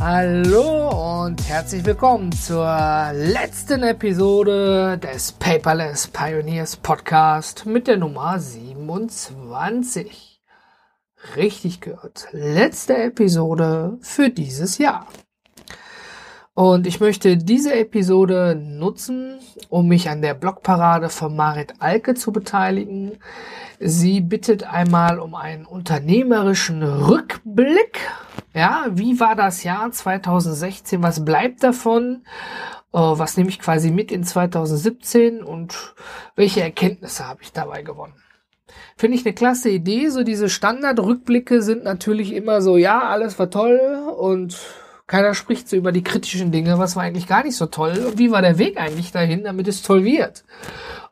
Hallo und herzlich willkommen zur letzten Episode des Paperless Pioneers Podcast mit der Nummer 27. Richtig gehört. Letzte Episode für dieses Jahr. Und ich möchte diese Episode nutzen, um mich an der Blogparade von Marit Alke zu beteiligen. Sie bittet einmal um einen unternehmerischen Rückblick. Ja, wie war das Jahr 2016? Was bleibt davon? Äh, was nehme ich quasi mit in 2017 und welche Erkenntnisse habe ich dabei gewonnen? Finde ich eine klasse Idee. So diese Standardrückblicke sind natürlich immer so, ja, alles war toll und keiner spricht so über die kritischen Dinge, was war eigentlich gar nicht so toll und wie war der Weg eigentlich dahin, damit es toll wird.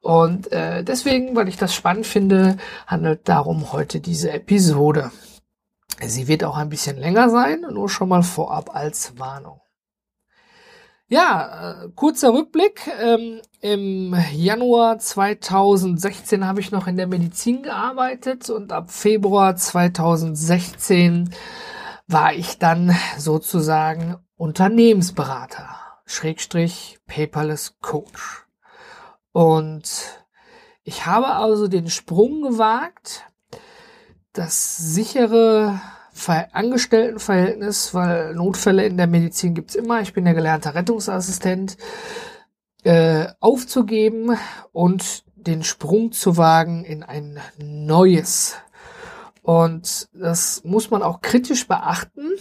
Und äh, deswegen, weil ich das spannend finde, handelt darum heute diese Episode. Sie wird auch ein bisschen länger sein, nur schon mal vorab als Warnung. Ja, äh, kurzer Rückblick. Ähm, Im Januar 2016 habe ich noch in der Medizin gearbeitet und ab Februar 2016 war ich dann sozusagen Unternehmensberater, Schrägstrich Paperless Coach. Und ich habe also den Sprung gewagt, das sichere Angestelltenverhältnis, weil Notfälle in der Medizin gibt's immer, ich bin der gelernte Rettungsassistent, äh, aufzugeben und den Sprung zu wagen in ein neues. Und das muss man auch kritisch beachten,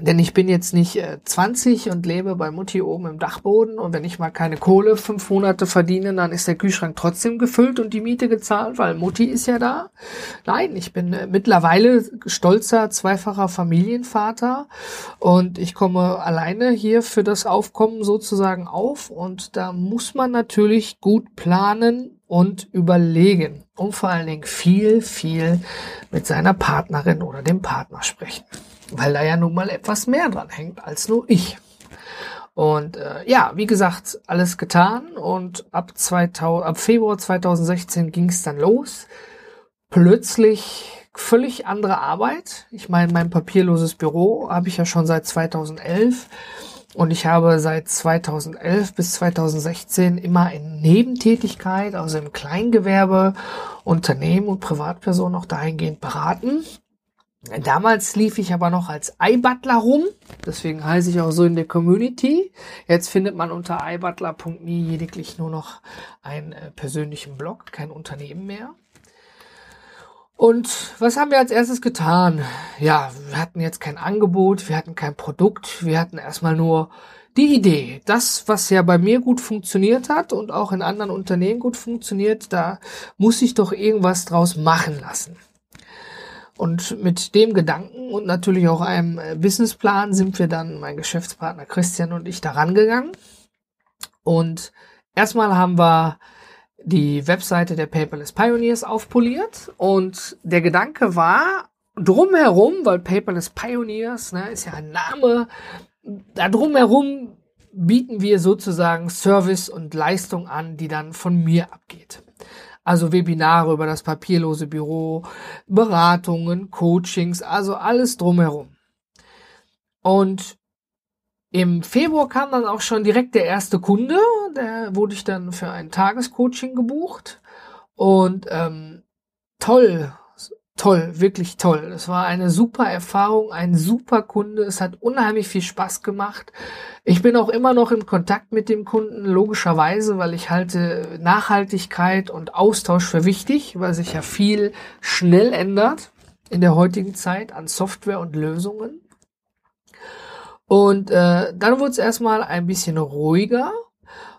denn ich bin jetzt nicht äh, 20 und lebe bei Mutti oben im Dachboden. Und wenn ich mal keine Kohle fünf Monate verdiene, dann ist der Kühlschrank trotzdem gefüllt und die Miete gezahlt, weil Mutti ist ja da. Nein, ich bin äh, mittlerweile stolzer zweifacher Familienvater. Und ich komme alleine hier für das Aufkommen sozusagen auf. Und da muss man natürlich gut planen und überlegen und vor allen Dingen viel, viel mit seiner Partnerin oder dem Partner sprechen weil da ja nun mal etwas mehr dran hängt als nur ich. Und äh, ja, wie gesagt, alles getan und ab, 2000, ab Februar 2016 ging es dann los. Plötzlich völlig andere Arbeit. Ich meine, mein papierloses Büro habe ich ja schon seit 2011 und ich habe seit 2011 bis 2016 immer in Nebentätigkeit, also im Kleingewerbe, Unternehmen und Privatpersonen auch dahingehend beraten. Damals lief ich aber noch als iButler rum, deswegen heiße ich auch so in der Community. Jetzt findet man unter iButler.me lediglich nur noch einen äh, persönlichen Blog, kein Unternehmen mehr. Und was haben wir als erstes getan? Ja, wir hatten jetzt kein Angebot, wir hatten kein Produkt, wir hatten erstmal nur die Idee. Das, was ja bei mir gut funktioniert hat und auch in anderen Unternehmen gut funktioniert, da muss ich doch irgendwas draus machen lassen. Und mit dem Gedanken und natürlich auch einem Businessplan sind wir dann, mein Geschäftspartner Christian und ich, daran gegangen. Und erstmal haben wir die Webseite der Paperless Pioneers aufpoliert und der Gedanke war, drumherum, weil Paperless Pioneers ne, ist ja ein Name, da drumherum bieten wir sozusagen Service und Leistung an, die dann von mir abgeht. Also Webinare über das papierlose Büro, Beratungen, Coachings, also alles drumherum. Und im Februar kam dann auch schon direkt der erste Kunde, da wurde ich dann für ein Tagescoaching gebucht. Und ähm, toll, toll, wirklich toll. Es war eine super Erfahrung, ein super Kunde. Es hat unheimlich viel Spaß gemacht. Ich bin auch immer noch im Kontakt mit dem Kunden, logischerweise, weil ich halte Nachhaltigkeit und Austausch für wichtig, weil sich ja viel schnell ändert in der heutigen Zeit an Software und Lösungen. Und äh, dann wurde es erstmal ein bisschen ruhiger.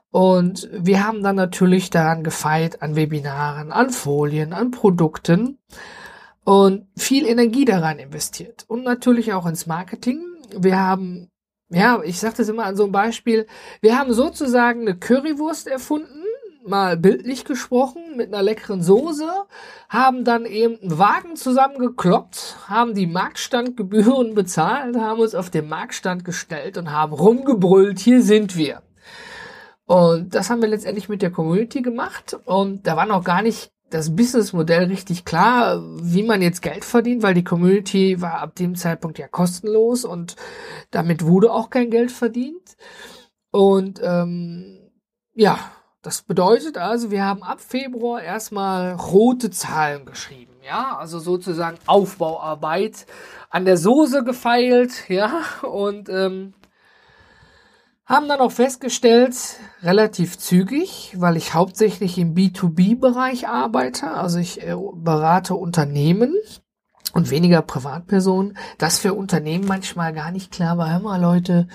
Und wir haben dann natürlich daran gefeilt, an Webinaren, an Folien, an Produkten und viel Energie daran investiert. Und natürlich auch ins Marketing. Wir haben ja, ich sage das immer an so einem Beispiel. Wir haben sozusagen eine Currywurst erfunden, mal bildlich gesprochen, mit einer leckeren Soße, haben dann eben einen Wagen zusammengekloppt, haben die Marktstandgebühren bezahlt, haben uns auf den Marktstand gestellt und haben rumgebrüllt, hier sind wir. Und das haben wir letztendlich mit der Community gemacht und da war noch gar nicht das Businessmodell richtig klar, wie man jetzt Geld verdient, weil die Community war ab dem Zeitpunkt ja kostenlos und damit wurde auch kein Geld verdient. Und ähm, ja, das bedeutet also, wir haben ab Februar erstmal rote Zahlen geschrieben. Ja, also sozusagen Aufbauarbeit an der Soße gefeilt, ja, und ähm, haben dann auch festgestellt, relativ zügig, weil ich hauptsächlich im B2B-Bereich arbeite, also ich äh, berate Unternehmen und weniger Privatpersonen, dass für Unternehmen manchmal gar nicht klar war, hör mal Leute,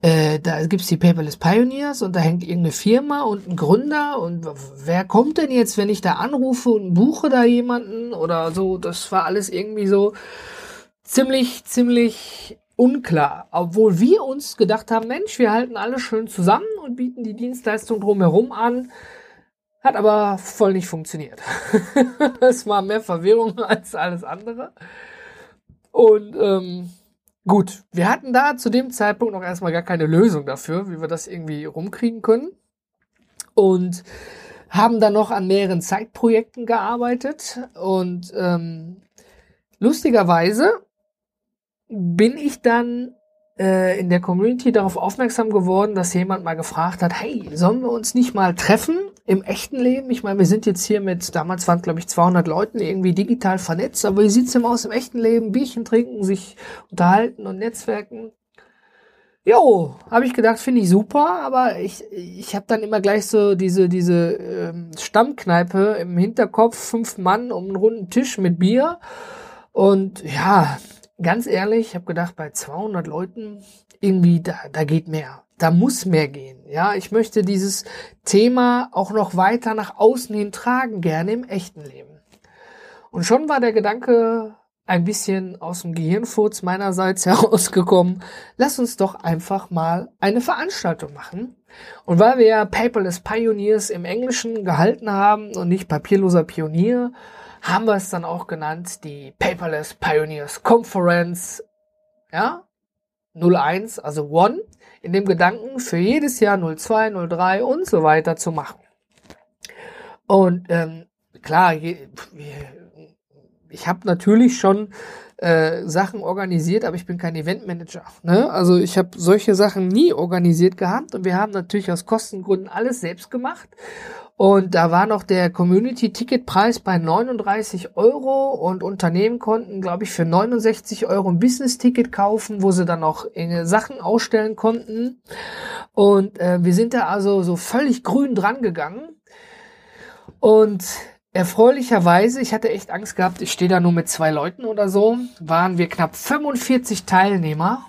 äh, da gibt's die Paperless Pioneers und da hängt irgendeine Firma und ein Gründer und wer kommt denn jetzt, wenn ich da anrufe und buche da jemanden oder so, das war alles irgendwie so ziemlich, ziemlich unklar, obwohl wir uns gedacht haben, Mensch, wir halten alle schön zusammen und bieten die Dienstleistung drumherum an. Hat aber voll nicht funktioniert. es war mehr Verwirrung als alles andere. Und ähm, gut, wir hatten da zu dem Zeitpunkt noch erstmal gar keine Lösung dafür, wie wir das irgendwie rumkriegen können. Und haben dann noch an mehreren Zeitprojekten gearbeitet. Und ähm, lustigerweise bin ich dann äh, in der Community darauf aufmerksam geworden, dass jemand mal gefragt hat, hey, sollen wir uns nicht mal treffen im echten Leben? Ich meine, wir sind jetzt hier mit, damals waren glaube ich 200 Leuten irgendwie digital vernetzt, aber wie sieht's denn aus im echten Leben? Bierchen trinken, sich unterhalten und netzwerken. Jo, habe ich gedacht, finde ich super, aber ich, ich habe dann immer gleich so diese, diese ähm, Stammkneipe im Hinterkopf, fünf Mann um einen runden Tisch mit Bier. Und ja, ganz ehrlich, ich habe gedacht, bei 200 Leuten irgendwie, da, da geht mehr. Da muss mehr gehen. Ja, ich möchte dieses Thema auch noch weiter nach außen hin tragen, gerne im echten Leben. Und schon war der Gedanke ein bisschen aus dem Gehirnfurz meinerseits herausgekommen. Lass uns doch einfach mal eine Veranstaltung machen. Und weil wir ja Paperless Pioneers im Englischen gehalten haben und nicht papierloser Pionier, haben wir es dann auch genannt, die Paperless Pioneers Conference, ja, 01, also One, in dem Gedanken für jedes Jahr 02, 03 und so weiter zu machen. Und ähm, klar, je, ich habe natürlich schon äh, Sachen organisiert, aber ich bin kein Eventmanager. Ne? Also ich habe solche Sachen nie organisiert gehabt und wir haben natürlich aus Kostengründen alles selbst gemacht. Und da war noch der Community-Ticket-Preis bei 39 Euro und Unternehmen konnten, glaube ich, für 69 Euro ein Business-Ticket kaufen, wo sie dann auch Sachen ausstellen konnten. Und äh, wir sind da also so völlig grün dran gegangen. Und erfreulicherweise, ich hatte echt Angst gehabt, ich stehe da nur mit zwei Leuten oder so, waren wir knapp 45 Teilnehmer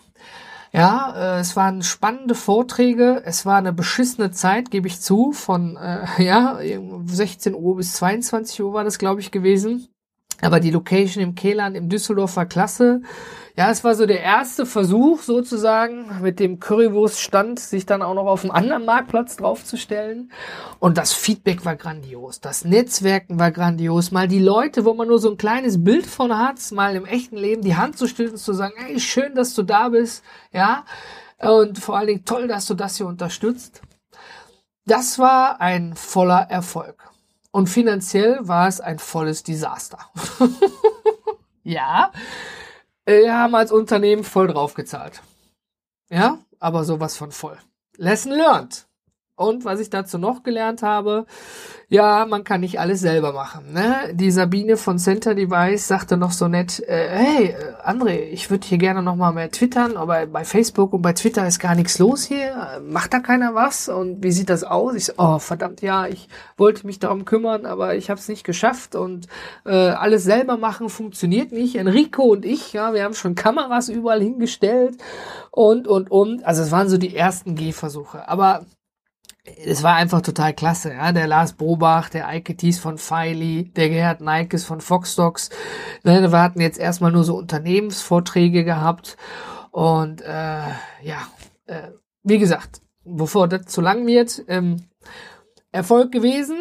ja, äh, es waren spannende Vorträge, es war eine beschissene Zeit, gebe ich zu, von äh, ja, 16 Uhr bis 22 Uhr war das, glaube ich, gewesen. Aber die Location im Kehlern im Düsseldorf war klasse. Ja, es war so der erste Versuch sozusagen mit dem Currywurststand, sich dann auch noch auf einem anderen Marktplatz draufzustellen. Und das Feedback war grandios. Das Netzwerken war grandios. Mal die Leute, wo man nur so ein kleines Bild von hat, mal im echten Leben die Hand zu stützen, zu sagen, ey, schön, dass du da bist. Ja. Und vor allen Dingen toll, dass du das hier unterstützt. Das war ein voller Erfolg. Und finanziell war es ein volles Desaster. ja, wir haben als Unternehmen voll draufgezahlt. Ja, aber sowas von voll. Lesson learned. Und was ich dazu noch gelernt habe, ja, man kann nicht alles selber machen. Ne? Die Sabine von Center Device sagte noch so nett, äh, hey, äh, André, ich würde hier gerne noch mal mehr twittern, aber bei Facebook und bei Twitter ist gar nichts los hier. Macht da keiner was? Und wie sieht das aus? Ich so, oh, verdammt, ja, ich wollte mich darum kümmern, aber ich habe es nicht geschafft. Und äh, alles selber machen funktioniert nicht. Enrico und ich, ja, wir haben schon Kameras überall hingestellt und, und, und. Also es waren so die ersten Gehversuche. Aber es war einfach total klasse, ja. Der Lars Brobach, der Eike Thies von Filey, der Gerhard Neikes von Foxdocs. Ne, wir hatten jetzt erstmal nur so Unternehmensvorträge gehabt. Und äh, ja, äh, wie gesagt, bevor das zu lang wird, ähm, Erfolg gewesen,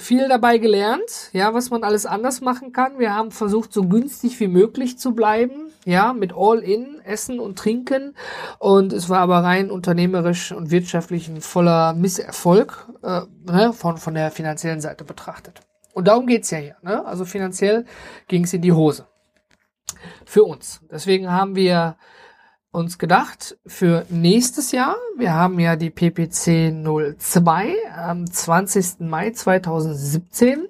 viel dabei gelernt, ja, was man alles anders machen kann. Wir haben versucht, so günstig wie möglich zu bleiben, ja, mit All-in, Essen und Trinken. Und es war aber rein unternehmerisch und wirtschaftlich ein voller Misserfolg, äh, ne, von, von der finanziellen Seite betrachtet. Und darum geht's ja hier. Ne? Also finanziell ging's in die Hose. Für uns. Deswegen haben wir uns gedacht für nächstes Jahr. Wir haben ja die PPC 02 am 20. Mai 2017.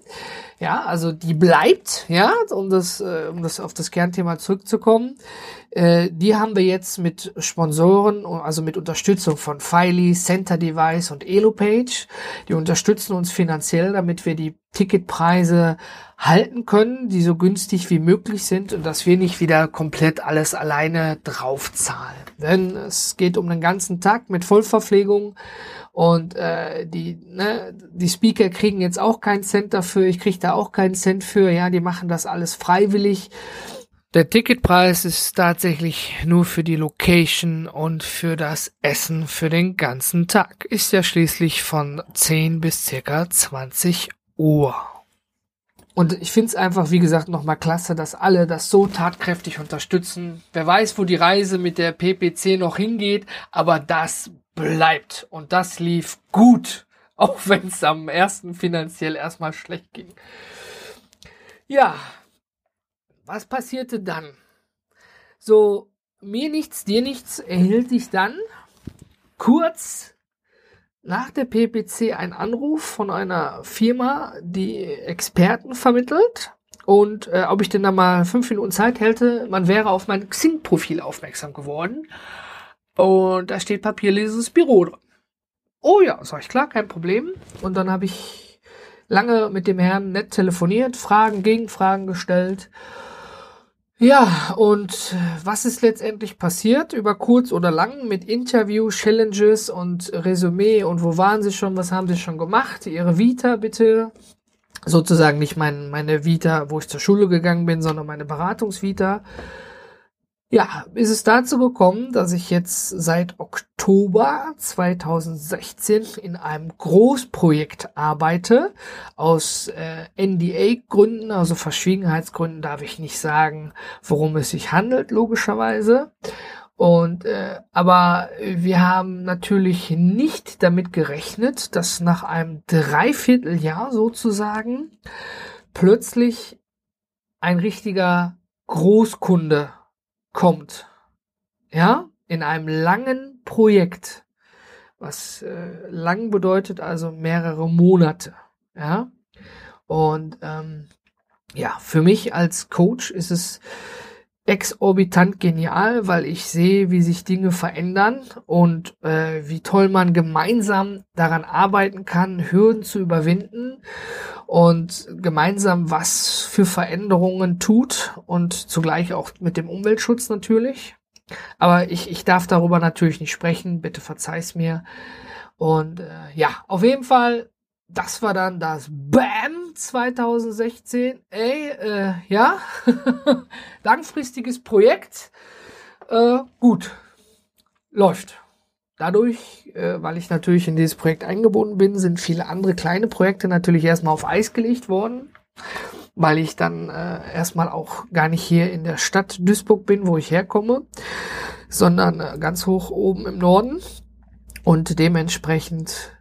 Ja, also die bleibt, ja, um das, äh, um das auf das Kernthema zurückzukommen. Äh, die haben wir jetzt mit Sponsoren, also mit Unterstützung von Filey, Center Device und Elopage. Die unterstützen uns finanziell, damit wir die Ticketpreise halten können, die so günstig wie möglich sind und dass wir nicht wieder komplett alles alleine draufzahlen. Denn es geht um den ganzen Tag mit Vollverpflegung und äh, die, ne, die Speaker kriegen jetzt auch keinen Cent dafür, ich kriege da auch keinen Cent für, ja, die machen das alles freiwillig. Der Ticketpreis ist tatsächlich nur für die Location und für das Essen für den ganzen Tag. Ist ja schließlich von 10 bis circa 20 Uhr. Und ich finde es einfach, wie gesagt, nochmal klasse, dass alle das so tatkräftig unterstützen. Wer weiß, wo die Reise mit der PPC noch hingeht, aber das bleibt. Und das lief gut, auch wenn es am ersten finanziell erstmal schlecht ging. Ja, was passierte dann? So, mir nichts, dir nichts erhielt ich dann kurz nach der PPC ein Anruf von einer Firma, die Experten vermittelt. Und äh, ob ich denn da mal fünf Minuten Zeit hätte, man wäre auf mein Xing-Profil aufmerksam geworden. Und da steht Papierleses Büro drin. Oh ja, sag ich klar, kein Problem. Und dann habe ich lange mit dem Herrn nett telefoniert, Fragen, Gegenfragen gestellt. Ja, und was ist letztendlich passiert? Über kurz oder lang mit Interview, Challenges und Resümee und wo waren Sie schon, was haben Sie schon gemacht? Ihre Vita bitte. Sozusagen nicht mein, meine Vita, wo ich zur Schule gegangen bin, sondern meine Beratungsvita. Ja, ist es dazu gekommen, dass ich jetzt seit Oktober 2016 in einem Großprojekt arbeite. Aus äh, NDA-Gründen, also Verschwiegenheitsgründen, darf ich nicht sagen, worum es sich handelt, logischerweise. Und äh, aber wir haben natürlich nicht damit gerechnet, dass nach einem Dreivierteljahr sozusagen plötzlich ein richtiger Großkunde kommt, ja, in einem langen Projekt, was äh, lang bedeutet also mehrere Monate, ja, und ähm, ja, für mich als Coach ist es exorbitant genial, weil ich sehe, wie sich Dinge verändern und äh, wie toll man gemeinsam daran arbeiten kann, Hürden zu überwinden und gemeinsam was für Veränderungen tut und zugleich auch mit dem Umweltschutz natürlich. Aber ich, ich darf darüber natürlich nicht sprechen, bitte verzeih's mir. Und äh, ja, auf jeden Fall das war dann das BAM 2016. Ey, äh, ja, langfristiges Projekt. Äh, gut, läuft. Dadurch, äh, weil ich natürlich in dieses Projekt eingebunden bin, sind viele andere kleine Projekte natürlich erstmal auf Eis gelegt worden, weil ich dann äh, erstmal auch gar nicht hier in der Stadt Duisburg bin, wo ich herkomme, sondern äh, ganz hoch oben im Norden und dementsprechend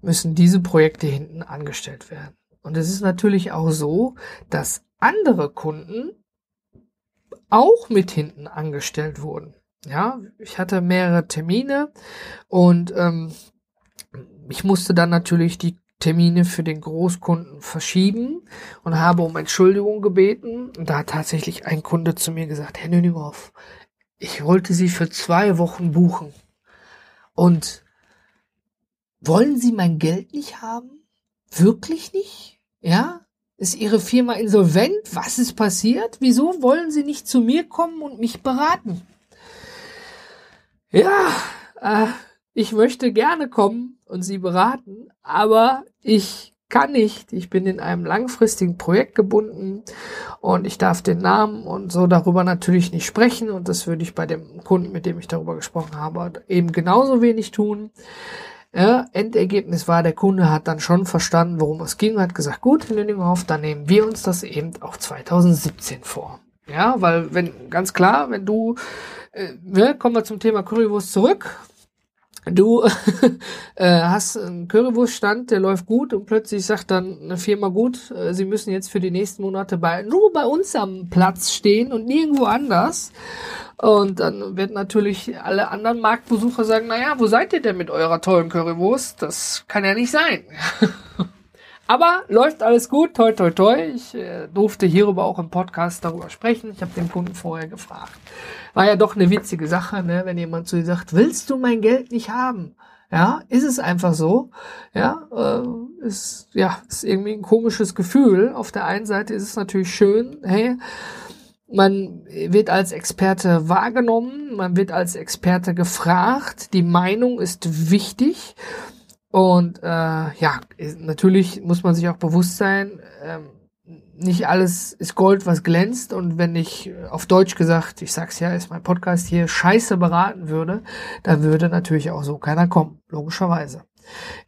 müssen diese Projekte hinten angestellt werden. Und es ist natürlich auch so, dass andere Kunden auch mit hinten angestellt wurden. Ja, ich hatte mehrere Termine und ähm, ich musste dann natürlich die Termine für den Großkunden verschieben und habe um Entschuldigung gebeten. Und da hat tatsächlich ein Kunde zu mir gesagt, Herr Nüninghoff, ich wollte Sie für zwei Wochen buchen. Und wollen Sie mein Geld nicht haben? Wirklich nicht? Ja? Ist Ihre Firma insolvent? Was ist passiert? Wieso wollen Sie nicht zu mir kommen und mich beraten? Ja, äh, ich möchte gerne kommen und Sie beraten, aber ich kann nicht. Ich bin in einem langfristigen Projekt gebunden und ich darf den Namen und so darüber natürlich nicht sprechen und das würde ich bei dem Kunden, mit dem ich darüber gesprochen habe, eben genauso wenig tun. Ja, Endergebnis war, der Kunde hat dann schon verstanden, worum es ging, hat gesagt, gut, Herr Lüdinghoff, dann nehmen wir uns das eben auch 2017 vor. Ja, weil wenn, ganz klar, wenn du, äh, ne, kommen wir zum Thema Currywurst zurück, du äh, hast einen Currywurststand, der läuft gut und plötzlich sagt dann eine Firma gut, äh, sie müssen jetzt für die nächsten Monate bei, nur bei uns am Platz stehen und nirgendwo anders. Und dann wird natürlich alle anderen Marktbesucher sagen, naja, wo seid ihr denn mit eurer tollen Currywurst? Das kann ja nicht sein. Aber läuft alles gut, toi toi toi. Ich äh, durfte hierüber auch im Podcast darüber sprechen. Ich habe den Kunden vorher gefragt. War ja doch eine witzige Sache, ne? wenn jemand zu dir sagt, willst du mein Geld nicht haben? Ja, ist es einfach so. Ja, äh, ist ja ist irgendwie ein komisches Gefühl. Auf der einen Seite ist es natürlich schön, hey, man wird als Experte wahrgenommen, man wird als Experte gefragt, die Meinung ist wichtig. Und äh, ja, natürlich muss man sich auch bewusst sein, ähm, nicht alles ist Gold, was glänzt. Und wenn ich auf Deutsch gesagt, ich sag's ja, ist mein Podcast hier, scheiße beraten würde, dann würde natürlich auch so keiner kommen, logischerweise.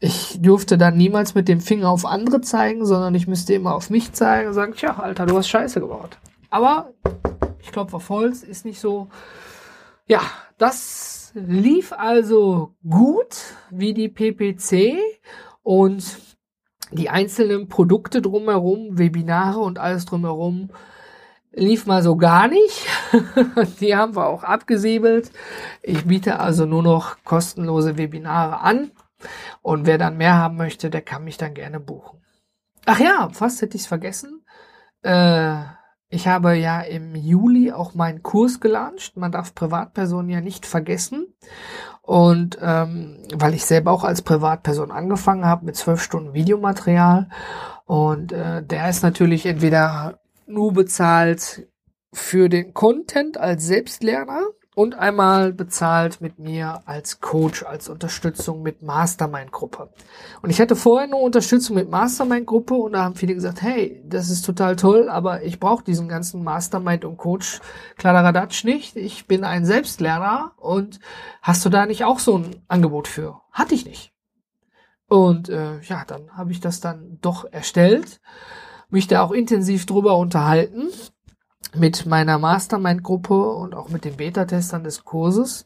Ich durfte dann niemals mit dem Finger auf andere zeigen, sondern ich müsste immer auf mich zeigen und sagen, tja, Alter, du hast Scheiße gebaut. Aber ich glaube, auf Holz ist nicht so. Ja, das lief also gut wie die PPC und die einzelnen Produkte drumherum, Webinare und alles drumherum lief mal so gar nicht. die haben wir auch abgesiebelt. Ich biete also nur noch kostenlose Webinare an. Und wer dann mehr haben möchte, der kann mich dann gerne buchen. Ach ja, fast hätte ich es vergessen. Äh, ich habe ja im Juli auch meinen Kurs gelauncht. Man darf Privatpersonen ja nicht vergessen. Und ähm, weil ich selber auch als Privatperson angefangen habe mit zwölf Stunden Videomaterial. Und äh, der ist natürlich entweder nur bezahlt für den Content als Selbstlerner und einmal bezahlt mit mir als Coach, als Unterstützung mit Mastermind-Gruppe. Und ich hatte vorher nur Unterstützung mit Mastermind-Gruppe und da haben viele gesagt, hey, das ist total toll, aber ich brauche diesen ganzen Mastermind und Coach Kladderadatsch nicht. Ich bin ein Selbstlerner und hast du da nicht auch so ein Angebot für? Hatte ich nicht. Und äh, ja, dann habe ich das dann doch erstellt, mich da auch intensiv drüber unterhalten mit meiner Mastermind-Gruppe und auch mit den Beta-Testern des Kurses.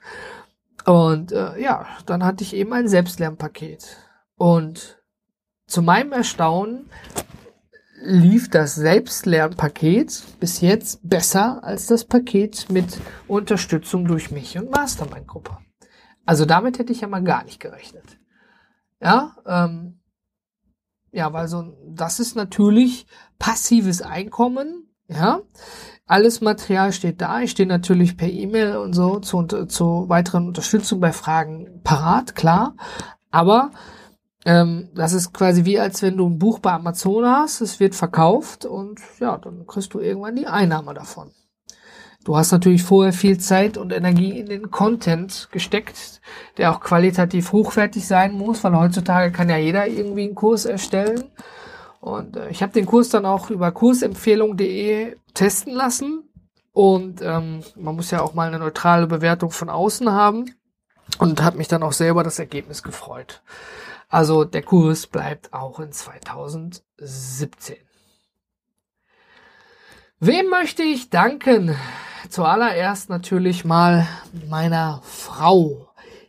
Und äh, ja, dann hatte ich eben ein Selbstlernpaket. Und zu meinem Erstaunen lief das Selbstlernpaket bis jetzt besser als das Paket mit Unterstützung durch mich und Mastermind-Gruppe. Also damit hätte ich ja mal gar nicht gerechnet. Ja, ähm, ja, weil so, das ist natürlich passives Einkommen, ja, alles Material steht da. Ich stehe natürlich per E-Mail und so zu, zu weiteren Unterstützung bei Fragen parat, klar. Aber ähm, das ist quasi wie als wenn du ein Buch bei Amazon hast, es wird verkauft und ja, dann kriegst du irgendwann die Einnahme davon. Du hast natürlich vorher viel Zeit und Energie in den Content gesteckt, der auch qualitativ hochwertig sein muss, weil heutzutage kann ja jeder irgendwie einen Kurs erstellen. Und äh, ich habe den Kurs dann auch über kursempfehlung.de testen lassen. Und ähm, man muss ja auch mal eine neutrale Bewertung von außen haben. Und hat mich dann auch selber das Ergebnis gefreut. Also der Kurs bleibt auch in 2017. Wem möchte ich danken? Zuallererst natürlich mal meiner Frau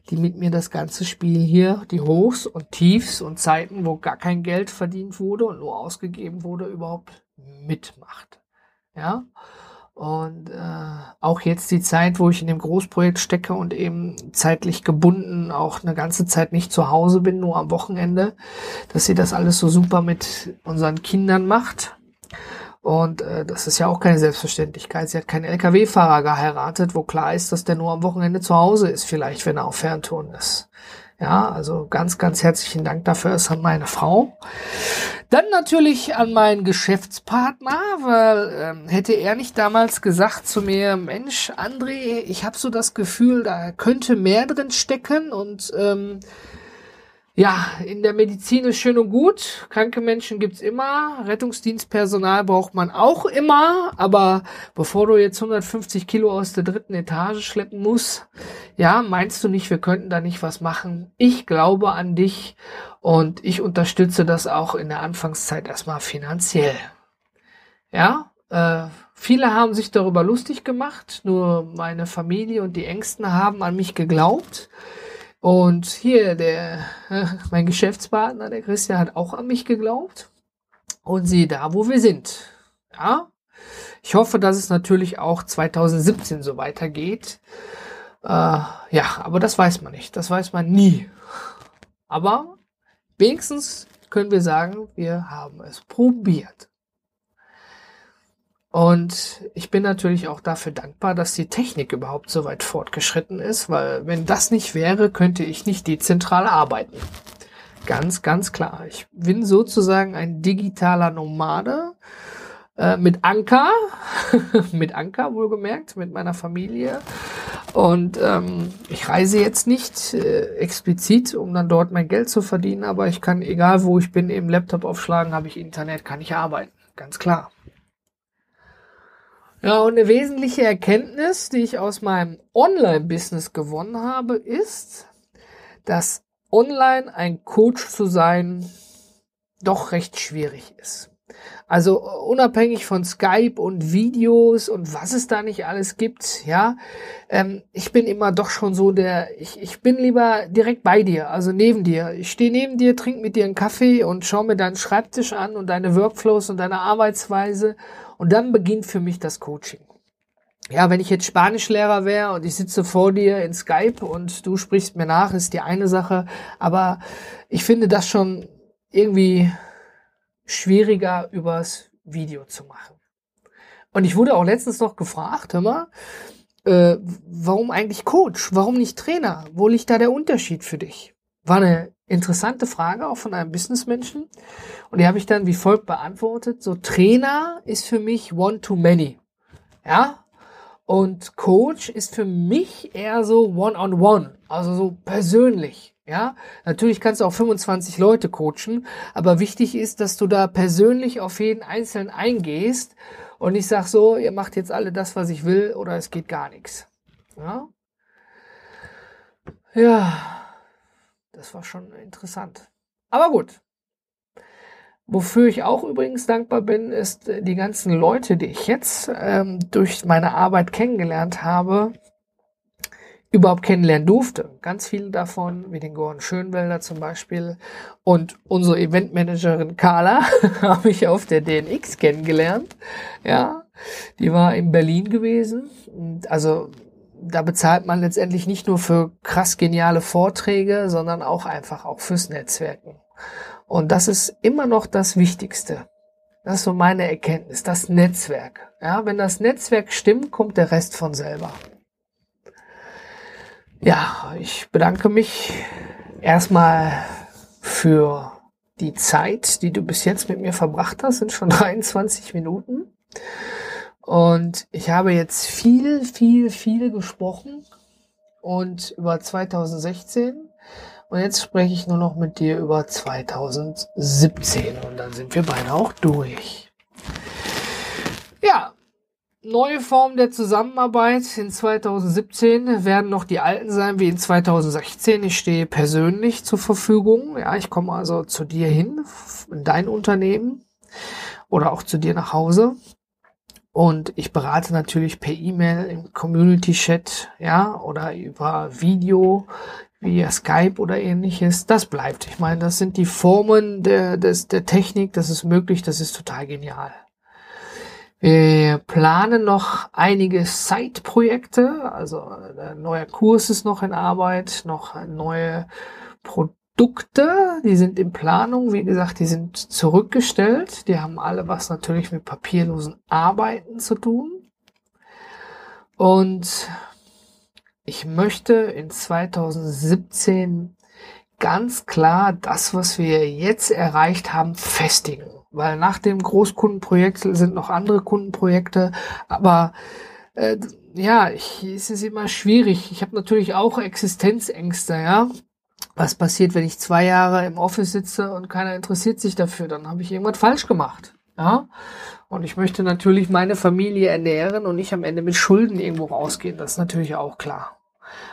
die mit mir das ganze Spiel hier, die Hochs und Tiefs und Zeiten, wo gar kein Geld verdient wurde und nur ausgegeben wurde, überhaupt mitmacht. Ja. Und äh, auch jetzt die Zeit, wo ich in dem Großprojekt stecke und eben zeitlich gebunden auch eine ganze Zeit nicht zu Hause bin, nur am Wochenende, dass sie das alles so super mit unseren Kindern macht. Und äh, das ist ja auch keine Selbstverständlichkeit. Sie hat keinen Lkw-Fahrer geheiratet, wo klar ist, dass der nur am Wochenende zu Hause ist, vielleicht, wenn er auf Ferntouren ist. Ja, also ganz, ganz herzlichen Dank dafür ist an meine Frau. Dann natürlich an meinen Geschäftspartner, weil ähm, hätte er nicht damals gesagt zu mir, Mensch, André, ich habe so das Gefühl, da könnte mehr drin stecken und ähm, Ja, in der Medizin ist schön und gut. Kranke Menschen gibt's immer. Rettungsdienstpersonal braucht man auch immer. Aber bevor du jetzt 150 Kilo aus der dritten Etage schleppen musst, ja, meinst du nicht, wir könnten da nicht was machen? Ich glaube an dich und ich unterstütze das auch in der Anfangszeit erstmal finanziell. Ja, äh, viele haben sich darüber lustig gemacht. Nur meine Familie und die Ängsten haben an mich geglaubt. Und hier, der, mein Geschäftspartner, der Christian, hat auch an mich geglaubt. Und sieh da, wo wir sind. Ja. Ich hoffe, dass es natürlich auch 2017 so weitergeht. Äh, ja, aber das weiß man nicht. Das weiß man nie. Aber wenigstens können wir sagen, wir haben es probiert. Und ich bin natürlich auch dafür dankbar, dass die Technik überhaupt so weit fortgeschritten ist, weil wenn das nicht wäre, könnte ich nicht dezentral arbeiten. Ganz, ganz klar. Ich bin sozusagen ein digitaler Nomade äh, mit Anker, mit Anker wohlgemerkt, mit meiner Familie. Und ähm, ich reise jetzt nicht äh, explizit, um dann dort mein Geld zu verdienen, aber ich kann, egal wo ich bin, im Laptop aufschlagen, habe ich Internet, kann ich arbeiten. Ganz klar. Ja, und eine wesentliche Erkenntnis, die ich aus meinem Online-Business gewonnen habe, ist, dass online ein Coach zu sein doch recht schwierig ist. Also unabhängig von Skype und Videos und was es da nicht alles gibt, ja, ähm, ich bin immer doch schon so der, ich, ich bin lieber direkt bei dir, also neben dir. Ich stehe neben dir, trinke mit dir einen Kaffee und schaue mir deinen Schreibtisch an und deine Workflows und deine Arbeitsweise und dann beginnt für mich das Coaching. Ja, wenn ich jetzt Spanischlehrer wäre und ich sitze vor dir in Skype und du sprichst mir nach, ist die eine Sache. Aber ich finde das schon irgendwie schwieriger übers Video zu machen. Und ich wurde auch letztens noch gefragt, hör mal, äh, warum eigentlich Coach? Warum nicht Trainer? Wo liegt da der Unterschied für dich? War eine interessante Frage auch von einem Businessmenschen. Und die habe ich dann wie folgt beantwortet. So Trainer ist für mich one to many. Ja. Und Coach ist für mich eher so one on one. Also so persönlich. Ja. Natürlich kannst du auch 25 Leute coachen. Aber wichtig ist, dass du da persönlich auf jeden Einzelnen eingehst. Und ich sag so, ihr macht jetzt alle das, was ich will, oder es geht gar nichts. Ja. Ja. Das war schon interessant. Aber gut. Wofür ich auch übrigens dankbar bin, ist äh, die ganzen Leute, die ich jetzt ähm, durch meine Arbeit kennengelernt habe, überhaupt kennenlernen durfte. Ganz viele davon, wie den Gordon Schönwelder zum Beispiel und unsere Eventmanagerin Carla habe ich auf der DNX kennengelernt. Ja, die war in Berlin gewesen. Also da bezahlt man letztendlich nicht nur für krass geniale Vorträge, sondern auch einfach auch fürs Netzwerken. Und das ist immer noch das Wichtigste. Das ist so meine Erkenntnis, das Netzwerk. Ja, wenn das Netzwerk stimmt, kommt der Rest von selber. Ja, ich bedanke mich erstmal für die Zeit, die du bis jetzt mit mir verbracht hast, sind schon 23 Minuten. Und ich habe jetzt viel, viel, viel gesprochen und über 2016. Und jetzt spreche ich nur noch mit dir über 2017 und dann sind wir beide auch durch. Ja, neue Formen der Zusammenarbeit in 2017 werden noch die alten sein wie in 2016. Ich stehe persönlich zur Verfügung. Ja, ich komme also zu dir hin, in dein Unternehmen oder auch zu dir nach Hause. Und ich berate natürlich per E-Mail im Community-Chat, ja, oder über Video, via Skype oder ähnliches. Das bleibt. Ich meine, das sind die Formen der, des, der Technik. Das ist möglich. Das ist total genial. Wir planen noch einige Side-Projekte. Also ein neuer Kurs ist noch in Arbeit, noch neue Produkte Produkte, die sind in Planung, wie gesagt, die sind zurückgestellt. Die haben alle was natürlich mit papierlosen Arbeiten zu tun. Und ich möchte in 2017 ganz klar das, was wir jetzt erreicht haben, festigen. Weil nach dem Großkundenprojekt sind noch andere Kundenprojekte, aber äh, ja, ich, es ist immer schwierig. Ich habe natürlich auch Existenzängste, ja. Was passiert, wenn ich zwei Jahre im Office sitze und keiner interessiert sich dafür? Dann habe ich irgendwas falsch gemacht. Ja? Und ich möchte natürlich meine Familie ernähren und nicht am Ende mit Schulden irgendwo rausgehen. Das ist natürlich auch klar.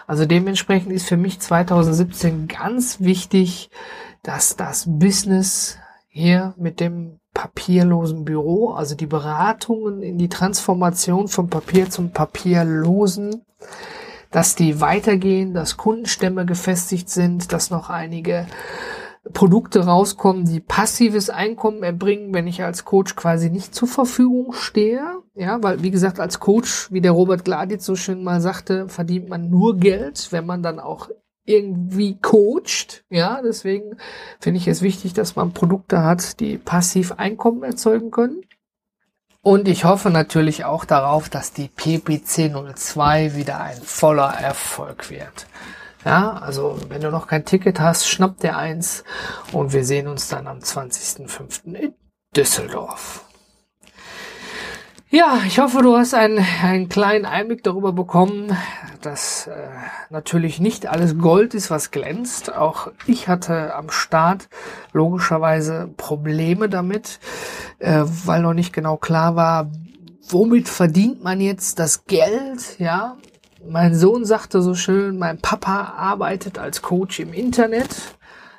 Also dementsprechend ist für mich 2017 ganz wichtig, dass das Business hier mit dem papierlosen Büro, also die Beratungen in die Transformation vom Papier zum papierlosen, dass die weitergehen, dass Kundenstämme gefestigt sind, dass noch einige Produkte rauskommen, die passives Einkommen erbringen, wenn ich als Coach quasi nicht zur Verfügung stehe. Ja, weil, wie gesagt, als Coach, wie der Robert Gladitz so schön mal sagte, verdient man nur Geld, wenn man dann auch irgendwie coacht. Ja, deswegen finde ich es wichtig, dass man Produkte hat, die passiv Einkommen erzeugen können. Und ich hoffe natürlich auch darauf, dass die PPC 02 wieder ein voller Erfolg wird. Ja, also wenn du noch kein Ticket hast, schnapp dir eins und wir sehen uns dann am 20.05. in Düsseldorf. Ja, ich hoffe, du hast einen, einen kleinen Einblick darüber bekommen, dass äh, natürlich nicht alles Gold ist, was glänzt. Auch ich hatte am Start logischerweise Probleme damit, äh, weil noch nicht genau klar war, womit verdient man jetzt das Geld, ja. Mein Sohn sagte so schön, mein Papa arbeitet als Coach im Internet.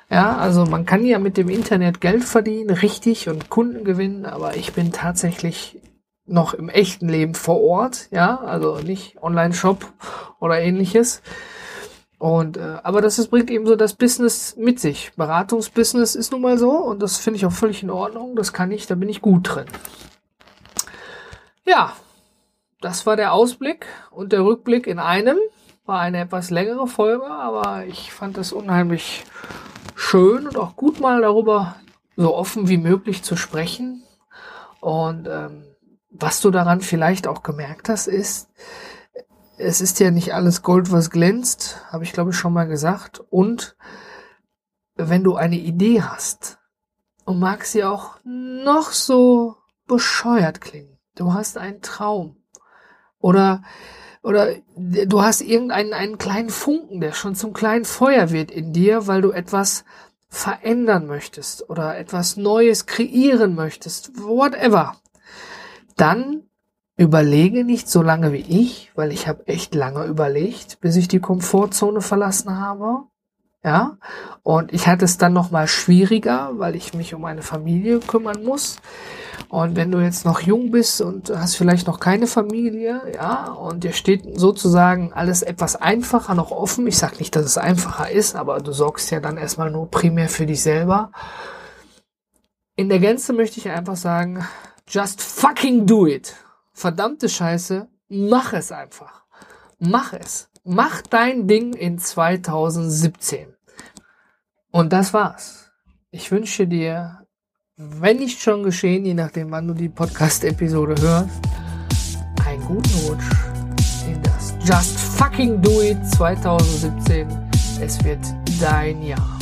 Ja, also man kann ja mit dem Internet Geld verdienen, richtig, und Kunden gewinnen, aber ich bin tatsächlich noch im echten Leben vor Ort, ja, also nicht Online-Shop oder ähnliches. Und äh, aber das ist, bringt eben so das Business mit sich. Beratungsbusiness ist nun mal so und das finde ich auch völlig in Ordnung. Das kann ich, da bin ich gut drin. Ja, das war der Ausblick und der Rückblick in einem. War eine etwas längere Folge, aber ich fand es unheimlich schön und auch gut mal darüber so offen wie möglich zu sprechen. Und ähm, was du daran vielleicht auch gemerkt hast, ist, es ist ja nicht alles Gold, was glänzt, habe ich glaube ich schon mal gesagt. Und wenn du eine Idee hast und mag sie auch noch so bescheuert klingen, du hast einen Traum oder oder du hast irgendeinen einen kleinen Funken, der schon zum kleinen Feuer wird in dir, weil du etwas verändern möchtest oder etwas Neues kreieren möchtest, whatever dann überlege nicht so lange wie ich, weil ich habe echt lange überlegt, bis ich die Komfortzone verlassen habe. Ja, und ich hatte es dann noch mal schwieriger, weil ich mich um meine Familie kümmern muss. Und wenn du jetzt noch jung bist und hast vielleicht noch keine Familie, ja, und dir steht sozusagen alles etwas einfacher noch offen. Ich sag nicht, dass es einfacher ist, aber du sorgst ja dann erstmal nur primär für dich selber. In der Gänze möchte ich einfach sagen, Just fucking do it. Verdammte Scheiße, mach es einfach. Mach es. Mach dein Ding in 2017. Und das war's. Ich wünsche dir, wenn nicht schon geschehen, je nachdem, wann du die Podcast-Episode hörst, einen guten Rutsch in das Just fucking do it 2017. Es wird dein Jahr.